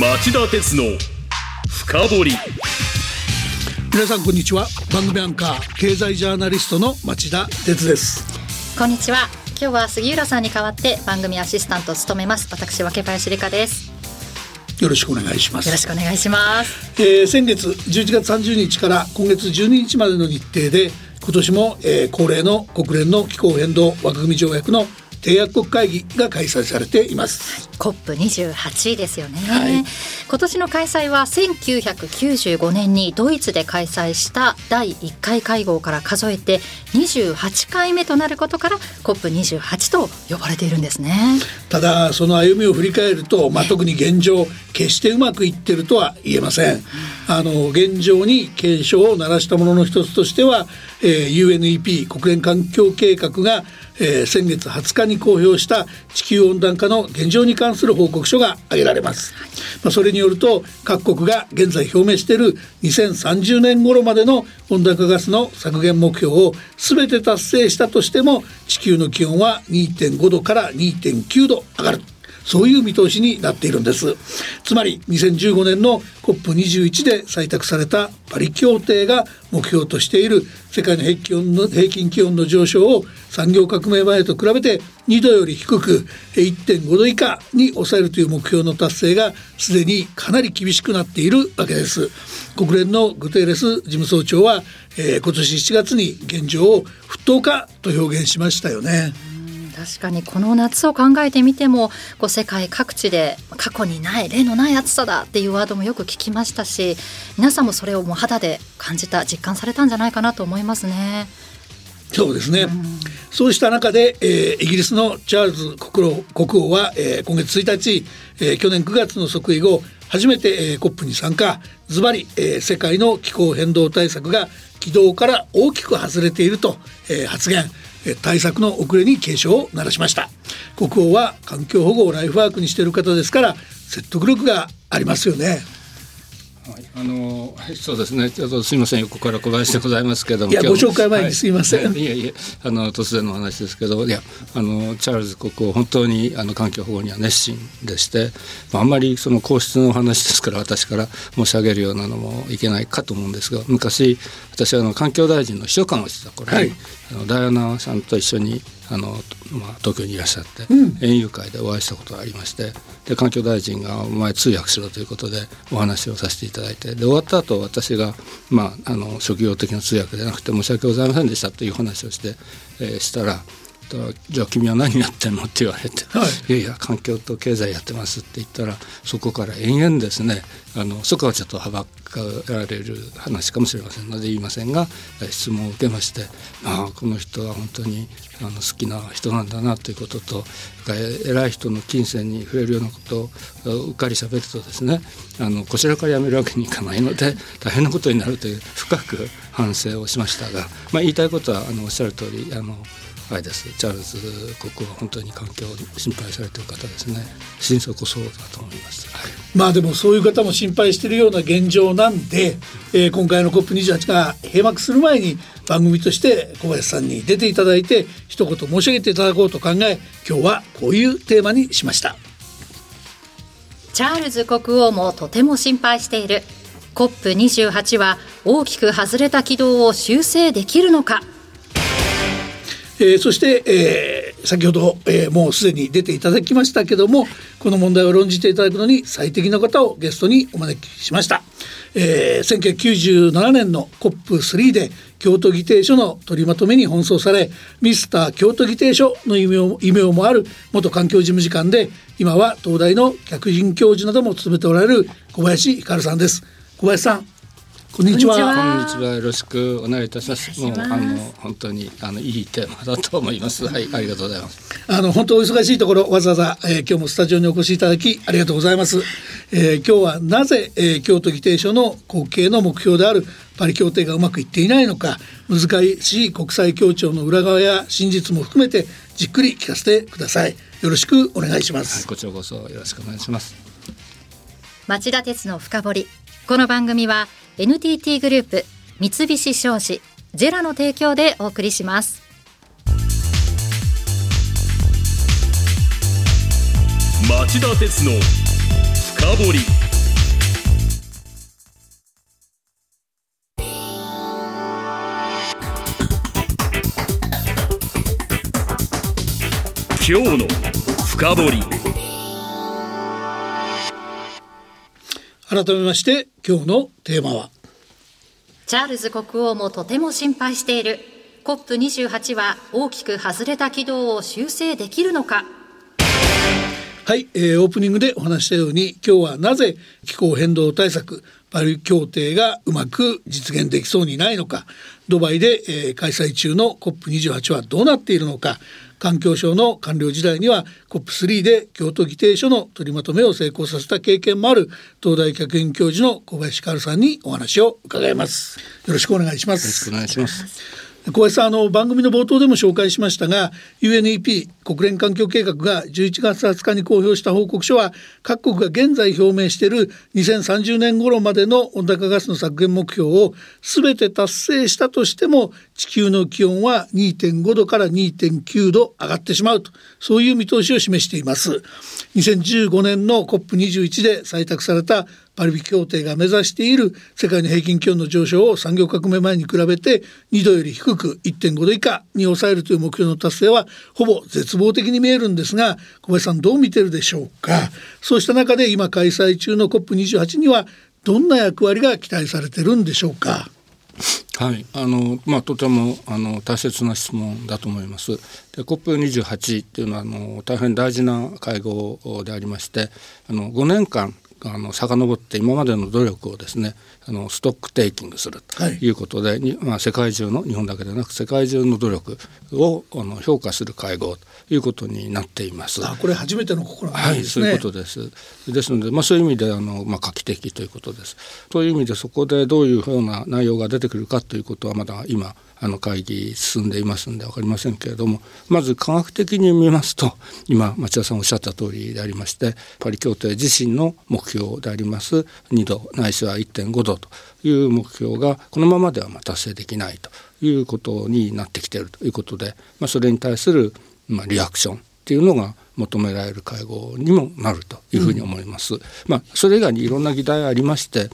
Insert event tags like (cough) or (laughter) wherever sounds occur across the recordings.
町田鉄の深掘り。皆さんこんにちは。番組アンカー経済ジャーナリストの町田鉄です。こんにちは。今日は杉浦さんに代わって番組アシスタントを務めます。私分林理香です。よろしくお願いします。よろしくお願いします。えー、先月11月30日から今月12日までの日程で今年も、えー、恒例の国連の気候変動枠組条約の締約国会議が開催されています。COP28 ですよね、はい、今年の開催は1995年にドイツで開催した第1回会合から数えて28回目となることから COP28 と呼ばれているんですね。ただその歩みを振り返ると、まあ、特に現状決してうまくいってるとは言えません。あの現状に警鐘を鳴らしたものの一つとしては、えー、UNEP 国連環境計画がえー、先月20日に公表した地球温暖化の現状に関する報告書が挙げられます、まあ、それによると各国が現在表明している2030年頃までの温暖化ガスの削減目標を全て達成したとしても地球の気温は2.5度から2.9度上がるそういう見通しになっているんですつまり2015年の COP21 で採択されたパリ協定が目標としている世界の平均の平均気温の上昇を産業革命前と比べて2度より低く1.5度以下に抑えるという目標の達成がすでにかなり厳しくなっているわけです国連のグテーレス事務総長は、えー、今年7月に現状を沸騰化と表現しましたよね。確かにこの夏を考えてみてもこう世界各地で過去にない例のない暑さだっていうワードもよく聞きましたし皆さんもそれをもう肌で感じた実感されたんじゃないかなと思いますね。そうですね、うん、そうした中で、えー、イギリスのチャールズ国王は、えー、今月1日、えー、去年9月の即位後初めて、えー、COP に参加。ズバリ、えー、世界の気候変動対策が軌道から大きく外れていると、えー、発言対策の遅れに警鐘を鳴らしました。国王は環境保護をライフワークにしている方ですから説得力がありますよね。はい、あのそうですね。ちょっとすみません横から小林でございますけども。いやご紹介前にすみません。はい、いやいやあの突然の話ですけど、いやあのチャールズ国王本当にあの環境保護には熱心でして、まあ、あんまりその皇室の話ですから私から申し上げるようなのもいけないかと思うんですが、昔私はあの環境大臣の秘書官をしてた頃に、はい、あのダイアナさんと一緒にあの、まあ、東京にいらっしゃって、うん、園遊会でお会いしたことがありましてで環境大臣が「お前通訳しろ」ということでお話をさせていただいてで終わった後私が、まあ、あの職業的な通訳でなくて申し訳ございませんでしたという話をして、えー、したらじゃあ君は何やってんの?」って言われて「はい、いやいや環境と経済やってます」って言ったらそこから延々ですねあのそこはちょっとはばかられる話かもしれませんので言いませんが質問を受けましてまあこの人は本当にあの好きな人なんだなということと偉い人の金銭に触れるようなことをうっかり喋るとですねあのこちらからやめるわけにいかないので大変なことになるという深く反省をしましたが、まあ、言いたいことはあのおっしゃる通りあのあれです。チャールズ国王は本当に環境を心配されている方ですね。心底そうだと思います、はい、まあでもそういう方も心配しているような現状なんで、えー、今回の COP28 が閉幕する前に番組として小林さんに出ていただいて一言申し上げていただこうと考え今日はこういうテーマにしました。チャールズ国王もとても心配している。COP28 は大きく外れた軌道を修正できるのかえー、そして、えー、先ほど、えー、もうすでに出ていただきましたけどもこの問題を論じていただくのに最適な方をゲストにお招きしました、えー、1997年の COP3 で京都議定書の取りまとめに奔走されミスター京都議定書の異名異名もある元環境事務次官で今は東大の客員教授なども務めておられる小林ひかるさんです。小林さんこんにちは。こんにちは。よろしくお願いいたします。もうあの本当にあのいいテーマだと思います。はい、ありがとうございます。あの本当お忙しいところわざわざ、えー、今日もスタジオにお越しいただきありがとうございます。えー、今日はなぜ、えー、京都議定書の国慶の目標であるパリ協定がうまくいっていないのか難しい国際協調の裏側や真実も含めてじっくり聞かせてください。よろしくお願いします。はい、こちらこそよろしくお願いします。町田鉄の深掘りこの番組は NTT グループ三菱商事ジェラの提供でお送りします。町田鉄の深掘り。今日の深掘改めまして今日のテーマは。チャールズ国王もとても心配している。COP28 は大きく外れた軌道を修正できるのか。はい、えーオープニングでお話ししたように今日はなぜ気候変動対策パリ協定がうまく実現できそうにないのかドバイで、えー開催中の COP28 はどうなっているのか環境省の官僚時代には COP3 で京都議定書の取りまとめを成功させた経験もある東大客員教授の小林薫さんにお話を伺いますよろしくお願いしますよろしくお願いします。小林さんあの番組の冒頭でも紹介しましたが UNEP 国連環境計画が11月20日に公表した報告書は各国が現在表明している2030年頃までの温暖化ガスの削減目標を全て達成したとしても地球の気温は2.5度から2.9度上がってしまうとそういう見通しを示しています。2015年の COP21 で採択されたパリ協定が目指している世界の平均気温の上昇を産業革命前に比べて2度より低く1.5度以下に抑えるという目標の達成はほぼ絶望的に見えるんですが小林さんどう見てるでしょうか？そうした中で今開催中の COP28 にはどんな役割が期待されてるんでしょうか？はい、あのまあとてもあの大切な質問だと思います。で COP28 っていうのはあの大変大事な会合でありまして、あの5年間あの遡って今までの努力をですねあのストックテイキングするとはいいうことで、にまあ、世界中の日本だけでなく世界中の努力をあの評価する会合ということになっています。あこれ初めての試みはい、ですね、そういうことです。ですので、まあ、そういう意味であの、まあ、画期的ということです。そういう意味でそこでどういうふうな内容が出てくるかということはまだ今あの会議進んでいますんで分かりませんけれどもまず科学的に見ますと今町田さんおっしゃった通りでありましてパリ協定自身の目標であります2度ないしは1.5度という目標がこのままではま達成できないということになってきているということで、まあ、それに対するまあリアクションっていうのが求められる会合にもなるというふうに思います。まあそれ以外にいろんな議題ありまして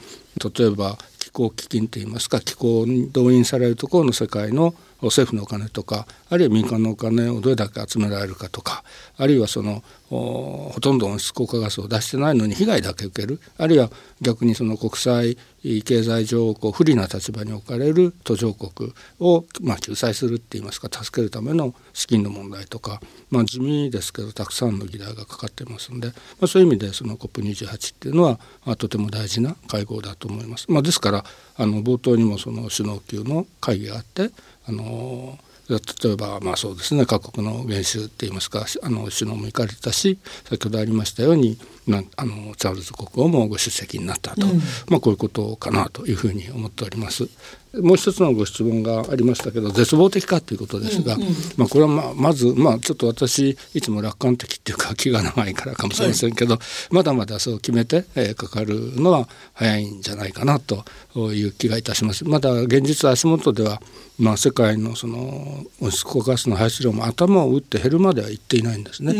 例えば候基金といいますか気候に動員されるところの世界の政府のお金とかあるいは民間のお金をどれだけ集められるかとかあるいはそのほとんど温室効果ガスを出してないのに被害だけ受けるあるいは逆にその国際経済上こう不利な立場に置かれる途上国を、まあ、救済するって言いますか助けるための資金の問題とか、まあ、地味ですけどたくさんの議題がかかってますんで、まあ、そういう意味でその COP28 っていうのは、まあ、とても大事な会合だと思います。まあ、ですからあの冒頭にもその首脳級の会議があってあの例えばまあそうですね各国の元首っていいますかあの首脳も行かれたし先ほどありましたようになあのチャールズ国王もご出席になったと、まあこういうことかなというふうに思っております。もう一つのご質問がありましたけど絶望的かということですが、まあこれはまあまずまあちょっと私いつも楽観的っていうか気が長いからかもしれませんけど、まだまだそう決めて、えーかかるのは早いんじゃないかなという気がいたします。まだ現実足元ではまあ、世界のその温室効果ガスの排出量も頭を打って減るまではいっていないんですね。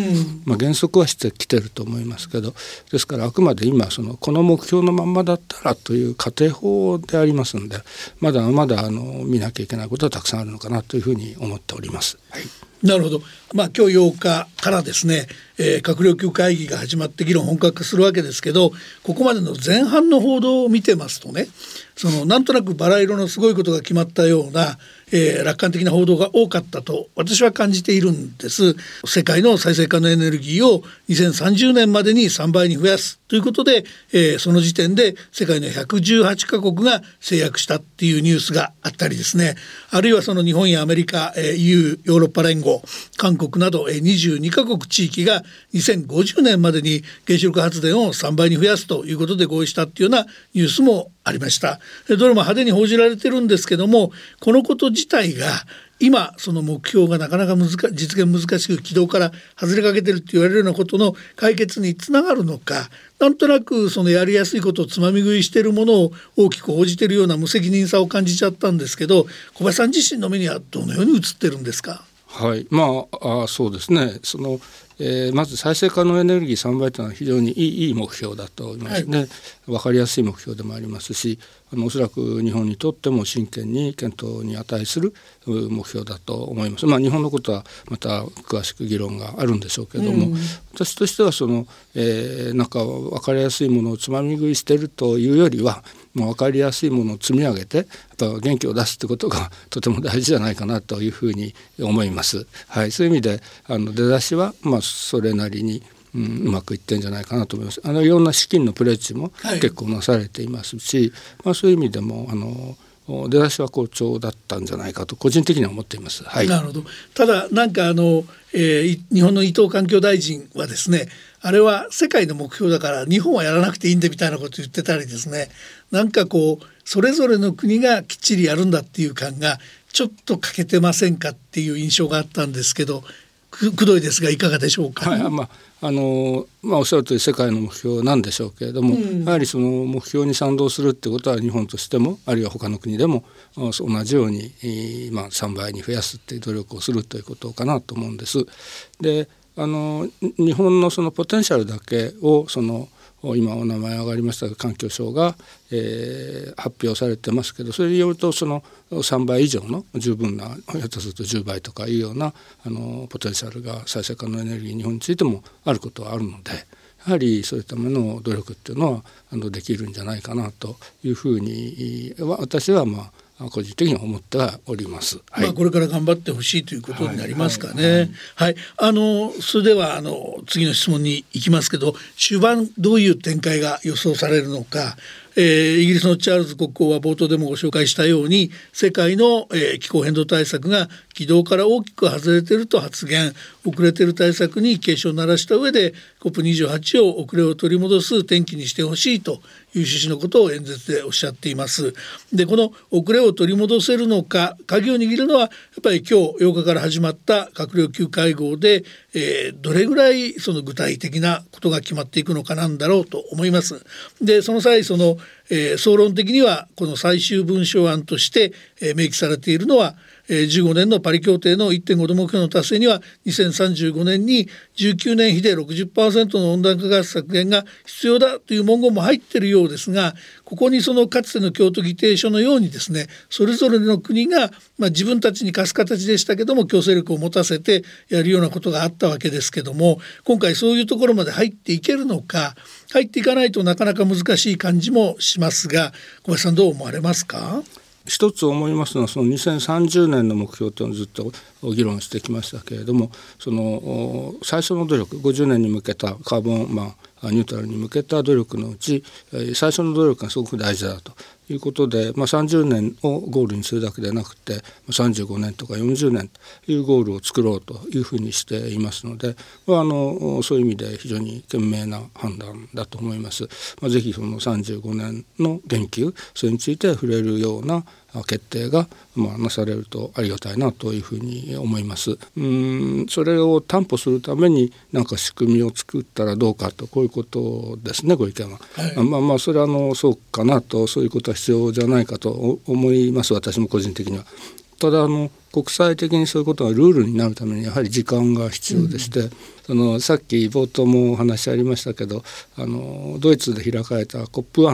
まあ、減速はしてきてると思いますけどですからあくまで今そのこの目標のまんまだったらという仮定法でありますんでまだまだあの見なきゃいけないことはたくさんあるのかなというふうに思っております。はいなるほど。まあ今日8日からですね、えー閣僚級会議が始まって議論本格化するわけですけど、ここまでの前半の報道を見てますとね、そのなんとなくバラ色のすごいことが決まったような、えー楽観的な報道が多かったと私は感じているんです。世界の再生可能エネルギーを2030年までに3倍に増やすということで、えーその時点で世界の118カ国が制約したっていうニュースがあったりですねあるいはその日本やアメリカ、えー EU ヨーロッパ連合韓国など、えー22カ国地域が2050年までに原子力発電を3倍に増やすということで合意したっていうようなニュースもありました。どれも派手に報じられてるんですけどもこのこと自体が今その目標がなかなか難実現難しく軌道から外れかけてるって言われるようなことの解決につながるのかなんとなくそのやりやすいことをつまみ食いしているものを大きく報じているような無責任さを感じちゃったんですけど小林さん自身の目にはどのように映ってるんですか？はい、まあそうですね。そのえー、まず再生可能エネルギー3倍というのは非常にいいいい目標だと思いますね、はい、分かりやすい目標でもありますしあのおそらく日本にとっても真剣に検討に値する目標だと思います。まあ、日本のことはまた詳しく議論があるんでしょうけども、うん、私としてはその、えー、なんか分かりやすいものをつまみ食いしてるというよりはもう分かりやすいものを積み上げてやっぱ元気を出すってことがとても大事じゃないかなというふうに思います。はい、そういう意味であの出だしはまあそれなりにうん、うまくいってんじゃないかなと思います。あのいろんな資金のプレッジも結構なされていますし、はい、まあそういう意味でもあの出だしは好調だったんじゃないかと個人的には思っています。はい、なるほど。ただなんかあの、えー、日本の伊藤環境大臣はですね、あれは世界の目標だから日本はやらなくていいんでみたいなこと言ってたりですね、なんかこうそれぞれの国がきっちりやるんだっていう感がちょっと欠けてませんかっていう印象があったんですけど、くくどいですがいかがでしょうか？はい、まああのまあ、おっしゃるとおり世界の目標なんでしょうけれども、うん、やはりその目標に賛同するってことは日本としてもあるいは他の国でも同じように、まあ、3倍に増やすっていう努力をするということかなと思うんです。であの日本のそのポテンシャルだけをその今お名前上がりました環境省が、えー、発表されてますけどそれによるとその3倍以上の十分なひょっとすると10倍とかいうようなあのポテンシャルが再生可能エネルギー日本についてもあることはあるのでやはりそういったための努力っていうのはあのできるんじゃないかなというふうに私はまあ個人的には思ってはおります。はい、まあこれから頑張ってほしいということになりますかね。はい、はい。はい、あのそれではあの次の質問に行きますけど、終盤どういう展開が予想されるのか、えー、イギリスのチャールズ国王は冒頭でもご紹介したように世界の、えー、気候変動対策が軌道から大きく外れていると発言遅れている対策に警鐘を鳴らした上で COP28 を遅れを取り戻す転機にしてほしいという趣旨のことを演説でおっしゃっています。でこの遅れを取り戻せるのか鍵を握るのはやっぱり今日8日から始まった閣僚級会合で、えー、どれぐらいその具体的なことが決まっていくのかなんだろうと思います。でその際そのえー、総論的にはこの最終文書案として、えー、明記されているのは、えー、15年のパリ協定の1.5度目標の達成には2035年に19年比で60%の温暖化ガス削減が必要だという文言も入っているようですがここにそのかつての京都議定書のようにですねそれぞれの国が、まあ、自分たちに貸す形でしたけども強制力を持たせてやるようなことがあったわけですけども今回そういうところまで入っていけるのか入っていかないとなかなか難しい感じもしますが小林さんどう思われますか？一つ思いますのはその2030年の目標というのをずっと議論してきましたけれどもその最初の努力50年に向けたカーボン、まあ、ニュートラルに向けた努力のうち最初の努力がすごく大事だと。いうことで、まあ、30年をゴールにするだけでなくて35年とか40年というゴールを作ろうというふうにしていますので、まあ、あのそういう意味で非常に賢明な判断だと思います。まあ、ぜひその35年の言及それについて触れるような決定が、まあ、なされるとありがたいなというふうに思います。うんそれを担保するために何か仕組みを作ったらどうかとこういうことですねご意見は。はい、まあまあそれはあのそうかなとそういうことは必要じゃないかと思います私も個人的には。ただあの国際的にそういうことがルールになるためにやはり時間が必要でして、うん、そのさっき冒頭もお話ありましたけどあのドイツで開かれた COP1、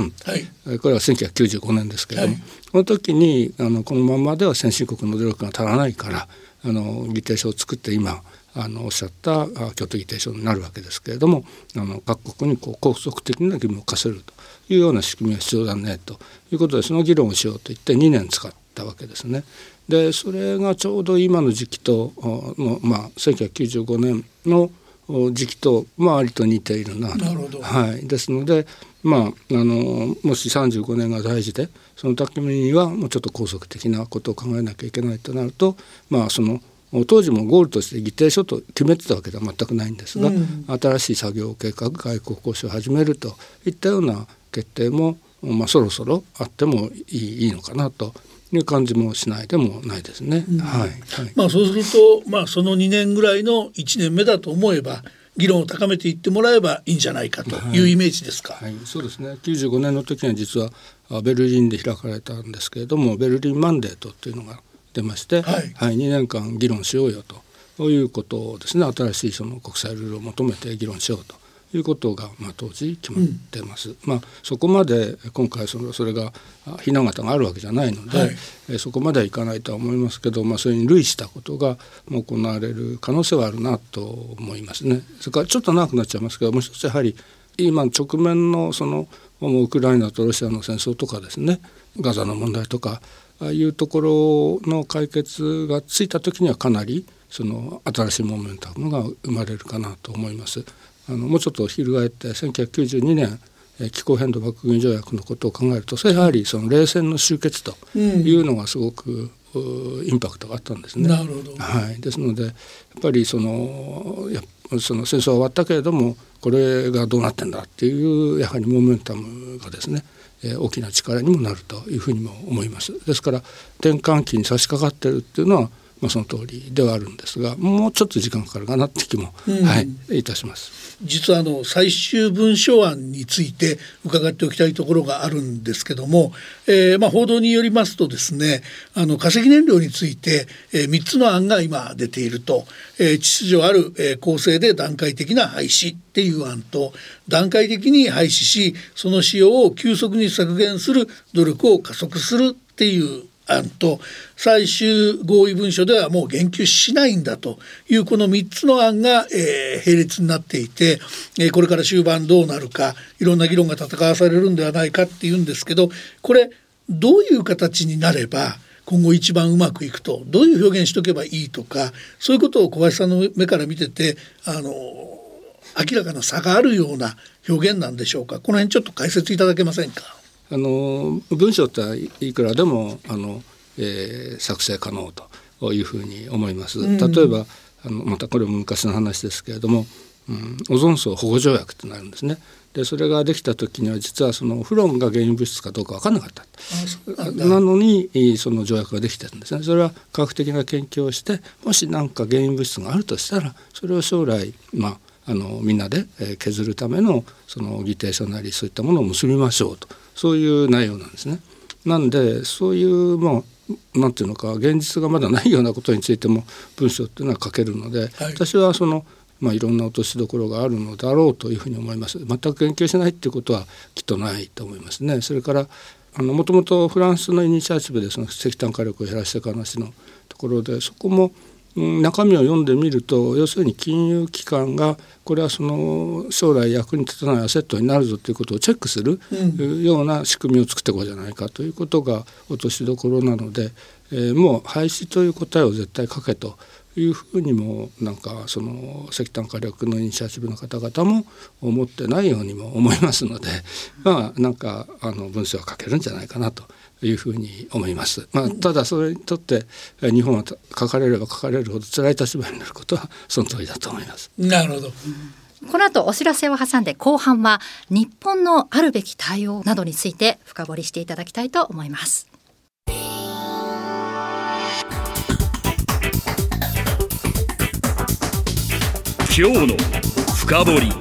はい、これは1995年ですけれども、はい、この時にあのこのままでは先進国の努力が足らないからあの議定書を作って今あのおっしゃった京都議定書になるわけですけれどもあの各国にこう高速的な義務を課せるというような仕組みが必要だねということでその議論をしようと言って2年使ったわけですね。でそれがちょうど今の時期との、まあ、1995年の時期と、まあ、割と似ているな。はい、ですので、まあ、あのもし35年が大事でその時にはもうちょっと高速的なことを考えなきゃいけないとなると、まあ、その当時もゴールとして議定書と決めてたわけでは全くないんですが、うん、新しい作業計画外交交渉を始めるといったような決定も、まあ、そろそろあってもいいのかなという感じもしないでもないですね。うん、はい、はい、まあそうすると、まあ、その2年ぐらいの1年目だと思えば議論を高めていってもらえばいいんじゃないかとい。うイメージですか。はい、はい、そうですね。95年の時には実はベルリンで開かれたんですけれどもベルリンマンデートっていうのが出まして、はい、はい、2年間議論しようよとということをですね。新しいその国際ルールを求めて議論しようということが、まあ、当時決まってます。うん、まあ、そこまで今回そのそれがひな形があるわけじゃないので、はい、えそこまではいかないとは思いますけど、まあ、それに類したことが行われる可能性はあるなと思いますね。それからちょっと長くなっちゃいますけどもう一つやはり今直面のそのウクライナとロシアの戦争とかですねガザの問題とかああいうところの解決がついた時にはかなりその新しいモメンタムが生まれるかなと思います。あのもうちょっと翻って1992年気候変動枠組条約のことを考えるとそれやはりその冷戦の終結というのがすごく、インパクトがあったんですね。なるほどはい、ですのでやっぱりそのやその戦争は終わったけれどもこれがどうなってんだっていうやはりモメンタムがですね大きな力にもなるというふうにも思います。ですから転換期に差し掛かってるっていうのはまあ、その通りではあるんですがもうちょっと時間かかるかなって気も、うん、はい、いたします。実はあの最終文書案について伺っておきたいところがあるんですけども、えー、まあ報道によりますとですねあの化石燃料について、えー、3つの案が今出ていると、えー、秩序ある、えー、構成で段階的な廃止っていう案と段階的に廃止しその使用を急速に削減する努力を加速するっていう案と最終合意文書ではもう言及しないんだというこの3つの案が、えー、並列になっていて、えー、これから終盤どうなるかいろんな議論が戦わされるんではないかっていうんですけどこれどういう形になれば今後一番うまくいくとどういう表現しとけばいいとかそういうことを小林さんの目から見ててあの明らかな差があるような表現なんでしょうかこの辺ちょっと解説いただけませんか。あの文章っていくらでもあの、えー、作成可能というふうに思います。例えばあのまたこれも昔の話ですけれども、うん、オゾン層保護条約ってなるんですね。でそれができた時には実はそのフロンが原因物質かどうか分からなかった。なのにその条約ができてるんですね。それは科学的な研究をしてもし何か原因物質があるとしたらそれを将来まああのみんなで削るためのその議定書なりそういったものを結びましょうとそういう内容なんですね。なんでそういうまあなんていうのか現実がまだないようなことについても文章っていうのは書けるので、はい、私はそのまあ、いろんな落としどころがあるのだろうというふうに思います。全く研究しないっていうことはきっとないと思いますね。それからあのもともとフランスのイニシアチブでその石炭火力を減らしていく話のところでそこも中身を読んでみると要するに金融機関がこれはその将来役に立たないアセットになるぞということをチェックするような仕組みを作っていこうじゃないかということが落としどころなので、えー、もう廃止という答えを絶対書けというふうにもなんかその石炭火力のイニシアチブの方々も思ってないようにも思いますのでまあなんかあの文章は書けるんじゃないかなというふうに思います。まあ、ただそれにとって日本は書かれれば書かれるほど辛い立場になることはその通りだと思います。なるほど。この後お知らせを挟んで後半は日本のあるべき対応などについて深掘りしていただきたいと思います。今日の深掘り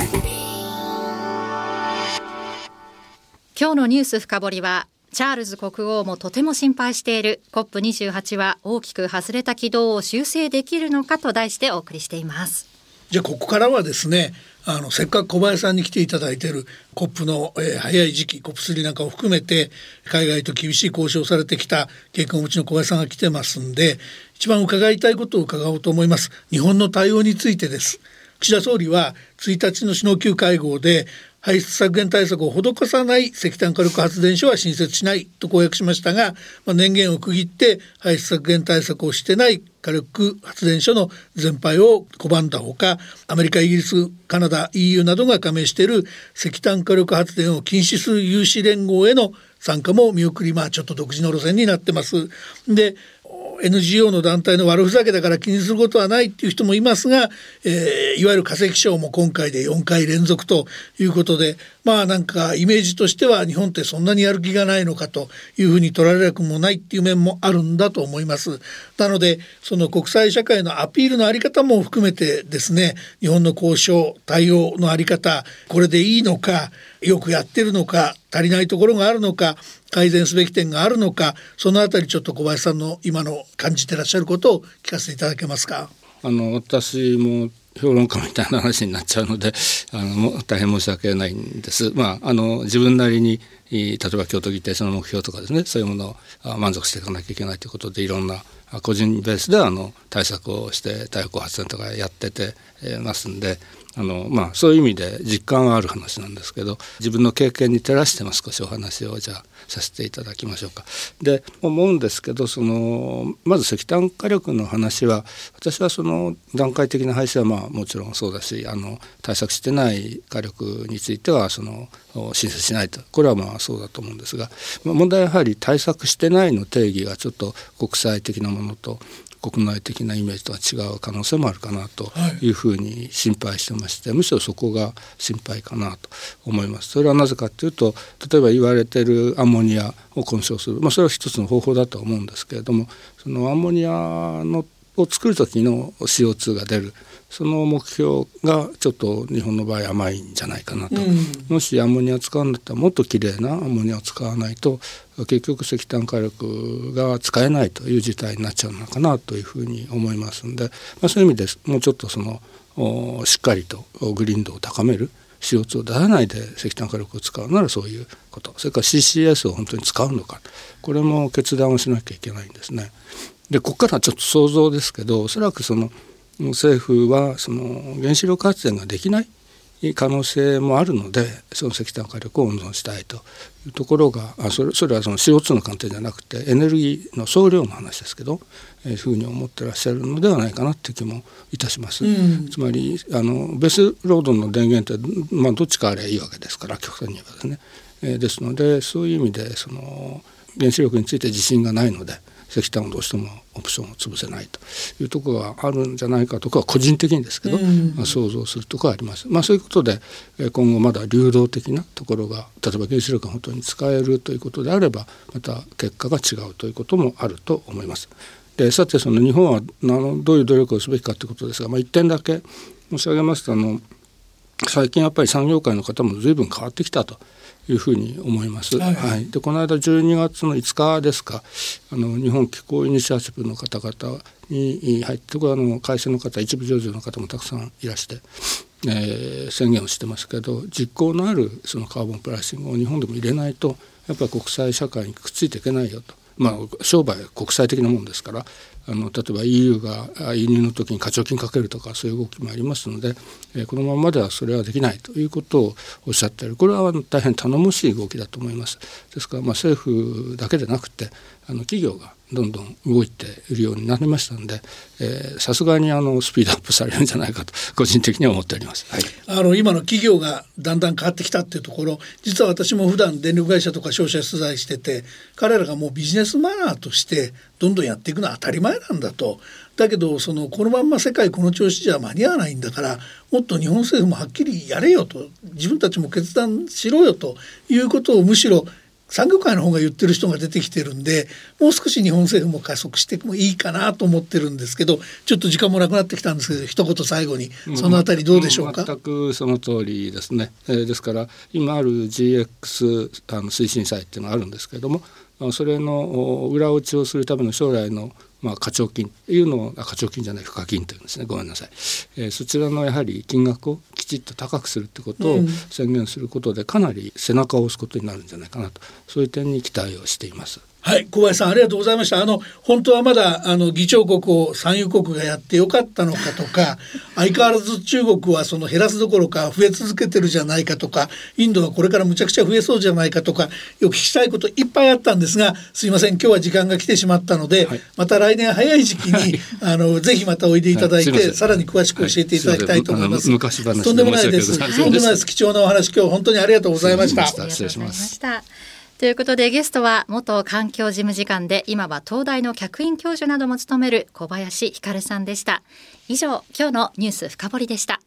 今日のニュース深掘りはチャールズ国王もとても心配している。COP28 は大きく外れた軌道を修正できるのかと題してお送りしています。じゃあここからはですねあのせっかく小林さんに来ていただいている COP の、えー、早い時期 COP3 なんかを含めて海外と厳しい交渉されてきた経験をお持ちの小林さんが来てますんで一番伺いたいことを伺おうと思います。日本の対応についてです。岸田総理は1日の首脳級会合で排出削減対策を施さない石炭火力発電所は新設しないと公約しましたが、まあ、年限を区切って排出削減対策をしてない火力発電所の全廃を拒んだほかアメリカイギリスカナダ EU などが加盟している石炭火力発電を禁止する有志連合への参加も見送りまあちょっと独自の路線になってます。で NGO の団体の悪ふざけだから気にすることはないっていう人もいますが、えー、いわゆる化石賞も今回で4回連続ということでまあなんかイメージとしては日本ってそんなにやる気がないのかというふうに取られなくもないっていう面もあるんだと思います。なのでその国際社会のアピールの在り方も含めてですね日本の交渉対応の在り方これでいいのかよくやってるのか足りないところがあるのか改善すべき点があるのかそのあたりちょっと小林さんの今の感じてらっしゃることを聞かせていただけますか？あの私も評論家みたいな話になっちゃうので (laughs) あの大変申し訳ないんです。まあ、あの自分なりに例えば京都議定その目標とかですねそういうものを満足していかなきゃいけないということでいろんな個人ベースであの対策をして太陽光発電とかやっててますんであの、まあ、そういう意味で実感はある話なんですけど自分の経験に照らしても少しお話をじゃあさせていただきましょうか。で思うんですけどそのまず石炭火力の話は私はその段階的な廃止はまあもちろんそうだしあの対策してない火力についてはその申請しないとこれはまあそうだと思うんですがまあ問題はやはり対策してないの定義がちょっと国際的なものと国内的なイメージとは違う可能性もあるかなというふうに心配してまして、はい、むしろそこが心配かなと思います。それはなぜかというと例えば言われてるアンモニアを混焼する、まあ、それは一つの方法だと思うんですけれどもそのアンモニアのを作る時の CO2 が出る。その目標がちょっと日本の場合甘いんじゃないかなと、うん、もしアンモニア使うんだったらもっときれいなアンモニアを使わないと結局石炭火力が使えないという事態になっちゃうのかなというふうに思いますんで、まあ、そういう意味でもうちょっとそのしっかりとグリーン度を高める CO2 を出さないで石炭火力を使うならそういうこと。それから CCS を本当に使うのか。これも決断をしなきゃいけないんですね。でここからはちょっと想像ですけどおそらくその政府はその原子力発電ができない可能性もあるのでその石炭火力を温存したいというところがあそれそれはその CO2 の観点じゃなくてエネルギーの総量の話ですけど、えー、ふうに思ってらっしゃるのではないかなっていう気もいたします。うん、つまりあのベースロードの電源って、まあ、どっちかあればいいわけですから極端に言えばですね。えー、ですのでそういう意味でその原子力について自信がないので。石炭をどうしてもオプションを潰せないというところがあるんじゃないかとか個人的にですけど、まあ、想像するところはあります。まあ、そういうことで今後まだ流動的なところが例えば原子力が本当に使えるということであればまた結果が違うということもあると思います。でさてその日本はどういう努力をすべきかということですが、まあ、1点だけ申し上げますとあの最近やっぱり産業界の方も随分変わってきたというふうに思います。はい、はい、でこの間12月の5日ですかあの日本気候イニシアチブの方々に入ってこれあの会社の方一部上場の方もたくさんいらして。えー、宣言をしてますけど実効のあるそのカーボンプライシングを日本でも入れないとやっぱり国際社会にくっついていけないよとまあ、商売国際的なもんですからあの例えば EU が輸入の時に課徴金かけるとかそういう動きもありますので、えー、このままではそれはできないということをおっしゃっているこれは大変頼もしい動きだと思います。ですから、まあ、政府だけでなくてあの企業がどんどん動いているようになりましたのでさすがにあのスピードアップされるんじゃないかと (laughs) 個人的には思っております、はい、あの今の企業がだんだん変わってきたっていうところ実は私も普段電力会社とか商社取材してて彼らがもうビジネスマナーとしてどんどんやっていくのは当たり前なんだと。だけどそのこのまんま世界この調子じゃ間に合わないんだからもっと日本政府もはっきりやれよと自分たちも決断しろよということをむしろ産業界の方が言ってる人が出てきてるんでもう少し日本政府も加速してもいいかなと思ってるんですけどちょっと時間もなくなってきたんですけど一言最後にそのあたりどうでしょうか、全くその通りですね、えー、ですから今ある GX あの推進祭っていうのがあるんですけれどもそれの裏打ちをするための将来のまあ、課徴金というのを課徴金じゃない賦課金というんですね。ごめんなさい、えー、そちらのやはり金額をきちっと高くするってことを宣言することでかなり背中を押すことになるんじゃないかなと。そういう点に期待をしています。はい小林さんありがとうございましたあの本当はまだあの議長国を産油国がやってよかったのかとか (laughs) 相変わらず中国はその減らすどころか増え続けてるじゃないかとかインドはこれからむちゃくちゃ増えそうじゃないかとかよく聞きたいこといっぱいあったんですがすいません今日は時間が来てしまったので、はい、また来年早い時期に、はい、あのぜひまたおいでいただいて、はい、さらに詳しく教えていただきたいと思います。昔話とんでもないです。とんでもないです。貴重なお話今日本当にありがとうございました。失礼します。ということでゲストは元環境事務次官で今は東大の客員教授なども務める小林光さんでした。以上今日のニュース深掘りでした。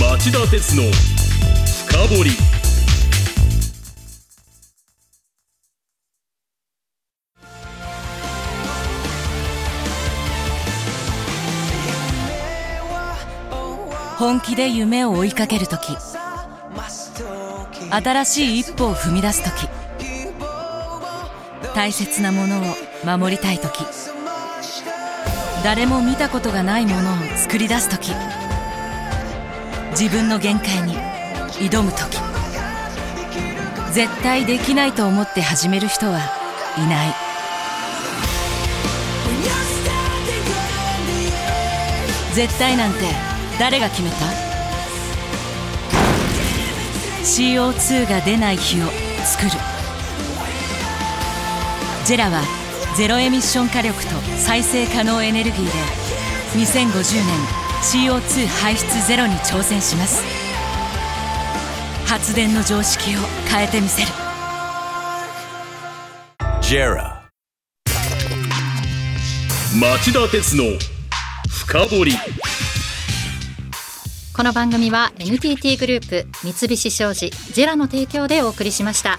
町田鉄の深掘り。本気で夢を追いかけるとき新しい一歩を踏み出す時。大切なものを守りたい時。誰も見たことがないものを作り出す時。自分の限界に挑む時。絶対できないと思って始める人はいない。絶対なんて誰が決めた？CO2 が出ない日を作る。ジェラはゼロエミッション火力と再生可能エネルギーで2050年 CO2 排出ゼロに挑戦します。発電の常識を変えてみせる。JERA 町田鉄の深掘り。この番組は NTT グループ三菱商事ジェラの提供でお送りしました。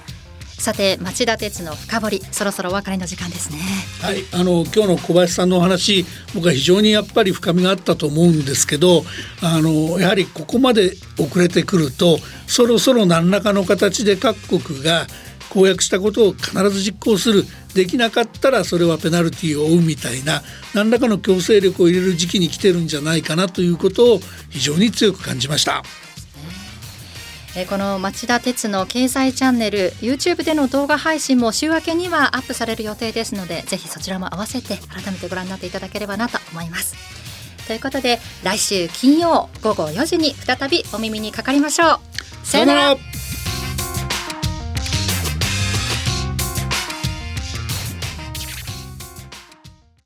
さて町田鉄の深掘りそろそろお別れの時間ですね。はい、あの今日の小林さんのお話僕は非常にやっぱり深みがあったと思うんですけどあのやはりここまで遅れてくるとそろそろ何らかの形で各国が公約したことを必ず実行する。できなかったらそれはペナルティーを負うみたいな何らかの強制力を入れる時期に来てるんじゃないかなということを非常に強く感じました。えーこの町田鉄の経済チャンネル YouTube での動画配信も週明けにはアップされる予定ですのでぜひそちらも合わせて改めてご覧になっていただければなと思います。ということで来週金曜午後4時に再びお耳にかかりましょう。さよなら